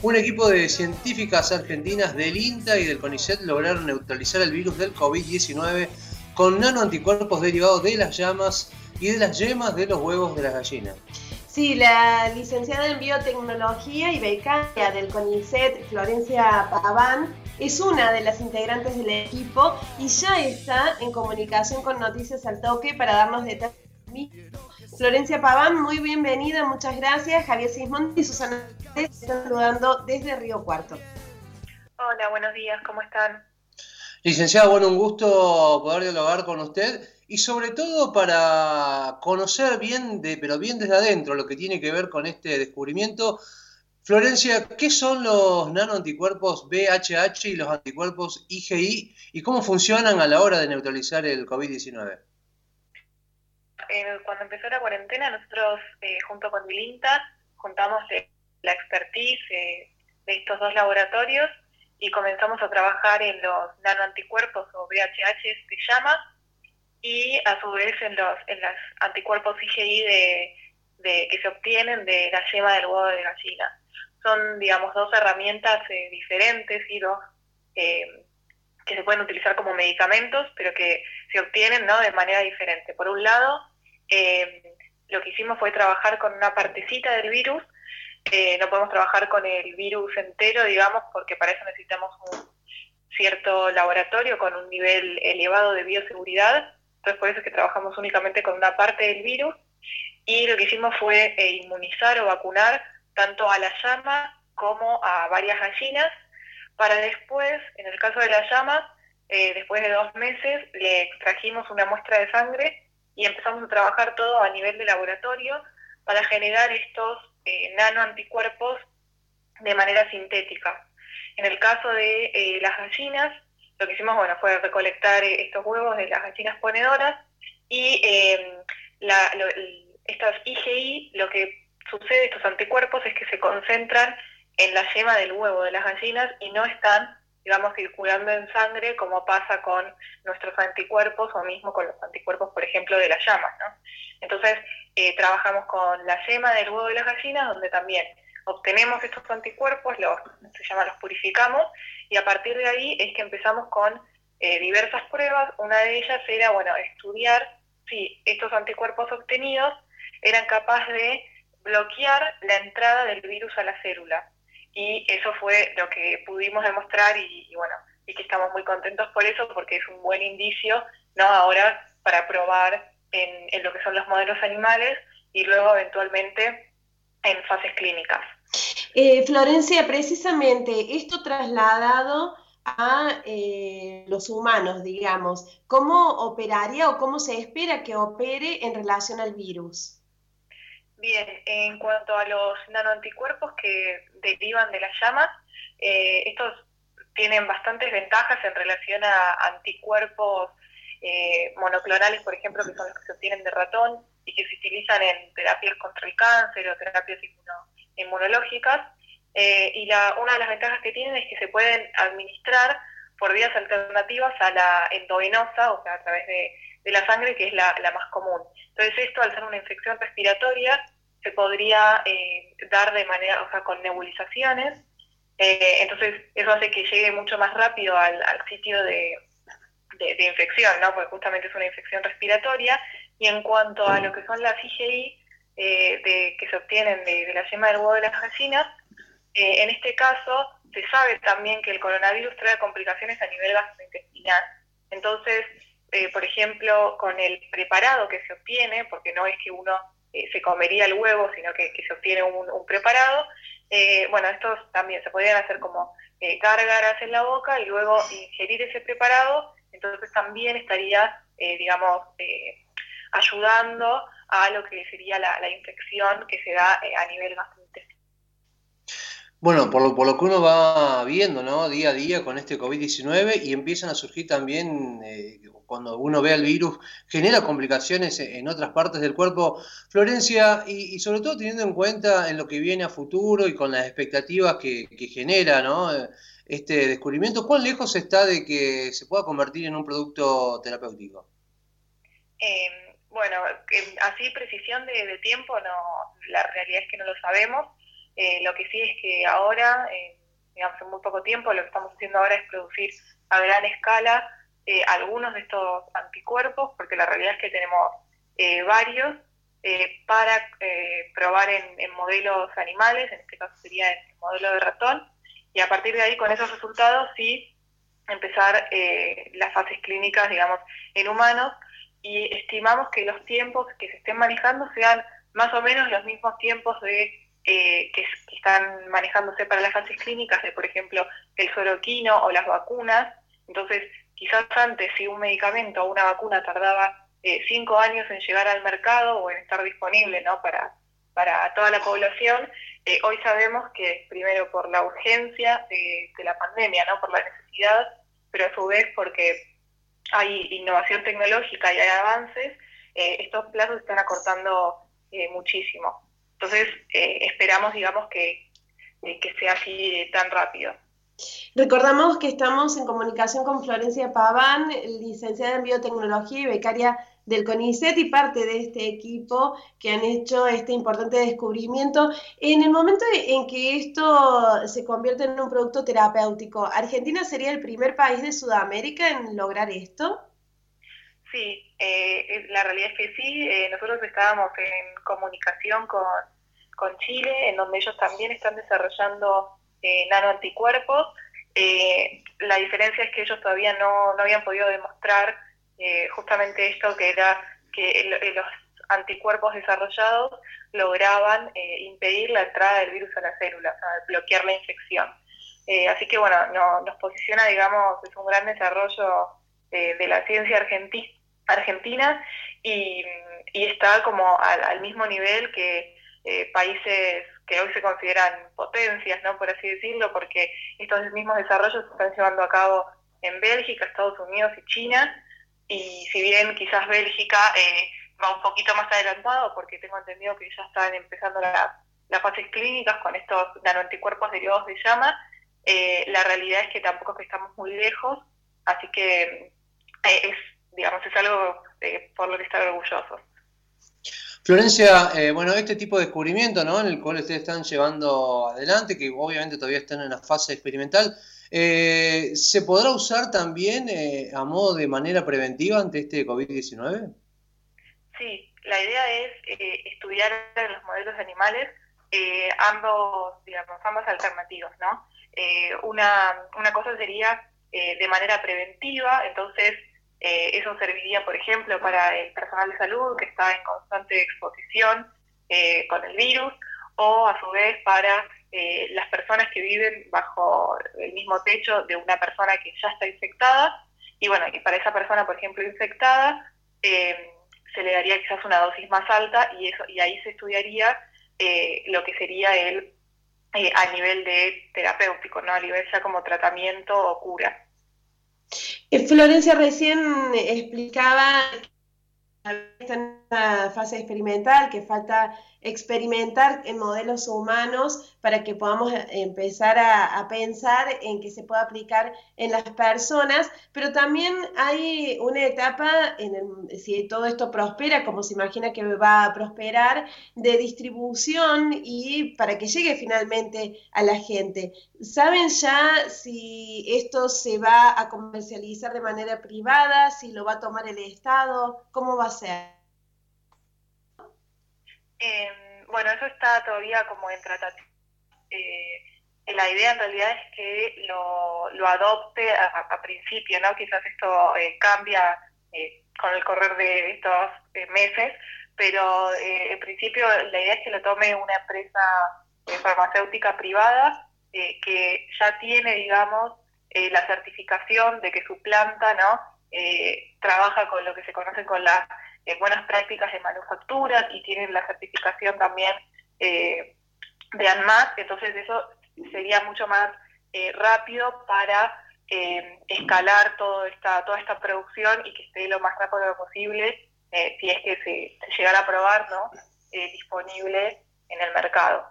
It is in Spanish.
Un equipo de científicas argentinas del INTA y del CONICET lograron neutralizar el virus del COVID-19 con nanoanticuerpos derivados de las llamas y de las yemas de los huevos de las gallinas. Sí, la licenciada en biotecnología y becaria del CONICET, Florencia Paván, es una de las integrantes del equipo y ya está en comunicación con Noticias al Toque para darnos detalles. Florencia Paván, muy bienvenida, muchas gracias. Javier Sismondi y Susana saludando desde Río Cuarto. Hola, buenos días, ¿cómo están? Licenciada, bueno, un gusto poder dialogar con usted y sobre todo para conocer bien, de, pero bien desde adentro, lo que tiene que ver con este descubrimiento. Florencia, ¿qué son los nanoanticuerpos BHH y los anticuerpos IgI y cómo funcionan a la hora de neutralizar el COVID-19? cuando empezó la cuarentena, nosotros eh, junto con Dilinta juntamos eh, la expertise eh, de estos dos laboratorios y comenzamos a trabajar en los nanoanticuerpos o VHH se llama y a su vez en los en los anticuerpos IgI de, que se obtienen de la yema del huevo de gallina. Son, digamos, dos herramientas diferentes y dos que se pueden utilizar como medicamentos, pero que se obtienen ¿no? de manera diferente. Por un lado, eh, lo que hicimos fue trabajar con una partecita del virus. Eh, no podemos trabajar con el virus entero, digamos, porque para eso necesitamos un cierto laboratorio con un nivel elevado de bioseguridad. Entonces, por eso es que trabajamos únicamente con una parte del virus. Y lo que hicimos fue eh, inmunizar o vacunar tanto a la llama como a varias gallinas, para después, en el caso de la llama, después de dos meses, le extrajimos una muestra de sangre y empezamos a trabajar todo a nivel de laboratorio para generar estos eh, nanoanticuerpos de manera sintética. En el caso de eh, las gallinas, lo que hicimos bueno, fue recolectar eh, estos huevos de las gallinas ponedoras y em, estas IgI, lo que sucede, estos anticuerpos, es que se concentran en la yema del huevo de las gallinas y no están digamos, circulando en sangre, como pasa con nuestros anticuerpos o mismo con los anticuerpos, por ejemplo, de las llamas. ¿no? Entonces, eh, trabajamos con la yema del huevo de las gallinas, donde también obtenemos estos anticuerpos, los, se llama, los purificamos, y a partir de ahí es que empezamos con eh, diversas pruebas. Una de ellas era, bueno, estudiar si estos anticuerpos obtenidos eran capaces de bloquear la entrada del virus a la célula y eso fue lo que pudimos demostrar y, bueno, y que estamos muy contentos por eso porque es un buen indicio, ¿no? Ahora para probar en, lo que son los modelos animales y luego eventualmente en fases clínicas. Eh, Florencia, precisamente esto trasladado a eh, los humanos, digamos, ¿cómo operaría o cómo se espera que opere en relación al virus? Bien, en cuanto a los nanoanticuerpos que derivan de las llamas, eh, estos tienen bastantes ventajas en relación a anticuerpos eh, monoclonales, por ejemplo, que son los que se obtienen de ratón y que se utilizan en terapias contra el cáncer o terapias inmunológicas. Eh, y la, una de las ventajas que tienen es que se pueden administrar por vías alternativas a la endovenosa, o sea, a través de, la sangre, que es la, más común. Entonces esto, al ser una infección respiratoria, se podría eh, dar de manera, o sea, con nebulizaciones. Eh, entonces eso hace que llegue mucho más rápido al, sitio de, infección, ¿no? Porque justamente es una infección respiratoria. Y en cuanto a lo que son las IgI eh, de, que se obtienen de, la yema del huevo de las gallinas, en este caso se sabe también que el coronavirus trae complicaciones a nivel gastrointestinal. Entonces, eh, por ejemplo, con el preparado que se obtiene, porque no es que uno eh, se comería el huevo, sino que, se obtiene un, preparado, eh, bueno, estos también se podrían hacer como gárgaras en la boca y luego ingerir ese preparado, entonces también estaría, digamos, ayudando a lo que sería la, la infección que se da a nivel gastrointestinal. Bueno, por lo, por lo que uno va viendo, ¿no? Día a día con este COVID-19 y empiezan a surgir también, eh, cuando uno ve el virus, genera complicaciones en otras partes del cuerpo. Florencia, y, sobre todo teniendo en cuenta en lo que viene a futuro y con las expectativas que, genera, ¿no? Este descubrimiento, ¿cuán lejos está de que se pueda convertir en un producto terapéutico? Em, bueno, así precisión de, de tiempo, no, la realidad es que no lo sabemos lo que sí es que ahora, digamos, en muy poco tiempo, lo que estamos haciendo ahora es producir a gran escala algunos de estos anticuerpos, porque la realidad es que tenemos varios para probar en, modelos animales, en este caso sería el modelo de ratón, y a partir de ahí, con esos resultados, sí empezar eh, las fases clínicas, digamos, en humanos y estimamos que los tiempos que se estén manejando sean más o menos los mismos tiempos de eh, están manejándose para las fases clínicas de, por ejemplo, el soroquino o las vacunas. Entonces, quizás antes, si un medicamento o una vacuna tardaba eh, cinco años en llegar al mercado o en estar disponible ¿no? para, para toda la población, hoy sabemos que primero por la urgencia de, la pandemia, ¿no? por la necesidad pero a su vez porque hay innovación tecnológica y hay avances, eh, estos plazos están acortando eh, muchísimo. Entonces, eh, esperamos, digamos, que, que sea así tan rápido. Recordamos que estamos en comunicación con Florencia Paván, licenciada en biotecnología y becaria del CONICET y parte de este equipo que han hecho este importante descubrimiento. En el momento en que esto se convierte en un producto terapéutico, ¿Argentina sería el primer país de Sudamérica en lograr esto? Sí, eh, la realidad es que sí. Eh, nosotros estábamos en comunicación con, con, Chile, en donde ellos también están desarrollando eh, nanoanticuerpos. Eh, la diferencia es que ellos todavía no, no habían podido demostrar eh, justamente esto que era que los anticuerpos desarrollados lograban eh, impedir la entrada del virus a la célula, o sea, bloquear la infección. Eh, así que bueno, nos posiciona, digamos, es un gran desarrollo de la ciencia argentina y, está como al, mismo nivel que países que hoy se consideran potencias, ¿no? por así decirlo, porque estos mismos desarrollos se están llevando a cabo en Bélgica, Estados Unidos y China, y si bien quizás Bélgica eh, va un poquito más adelantado, porque tengo entendido que ya están empezando las fases clínicas con estos nanoanticuerpos derivados de llama, eh, la realidad es que tampoco es que estamos muy lejos, así que eh, es, digamos, es algo por lo que estar orgullosos. Florencia, bueno, este tipo de descubrimiento, ¿no? En el cual ustedes están llevando adelante, que obviamente todavía están en la fase experimental, eh, ¿Se podrá usar también eh, a modo de manera preventiva ante este COVID-19? Sí, la idea es eh, estudiar en los modelos animales ambos, digamos, ambas alternativas, ¿no? una, una cosa sería de manera preventiva, entonces eso serviría, por ejemplo, para el personal de salud que está en constante exposición con el virus, o a su vez para eh, las personas que viven bajo el mismo techo de una persona que ya está infectada. Y bueno, y para esa persona, por ejemplo, infectada, eh, se le daría quizás una dosis más alta y, eso, y ahí se estudiaría eh, lo que sería el a nivel de terapéutico, ¿no? a nivel ya como tratamiento o cura. Florencia recién explicaba está en una fase experimental, que falta experimentar en modelos humanos para que podamos empezar a, pensar en que se pueda aplicar en las personas, pero también hay una etapa, en el, si todo esto prospera, como se imagina que va a prosperar, de distribución y para que llegue finalmente a la gente. ¿Saben ya si esto se va a comercializar de manera privada, si lo va a tomar el Estado? ¿Cómo va a ser? Eh, bueno, eso está todavía como en tratativa. Eh, la idea en realidad es que lo, lo adopte a, principio, ¿no? Quizás esto eh, cambia eh, con el correr de estos meses, pero en principio la idea es que lo tome una empresa farmacéutica privada que ya tiene, digamos, la certificación de que su planta, ¿no? trabaja con lo que se conoce con las eh, buenas prácticas de manufactura y tienen la certificación también eh, de ANMAT, entonces eso sería mucho más eh, rápido para escalar toda esta, toda esta producción y que esté lo más rápido posible, si es que se, llegara a probar, ¿no? disponible en el mercado.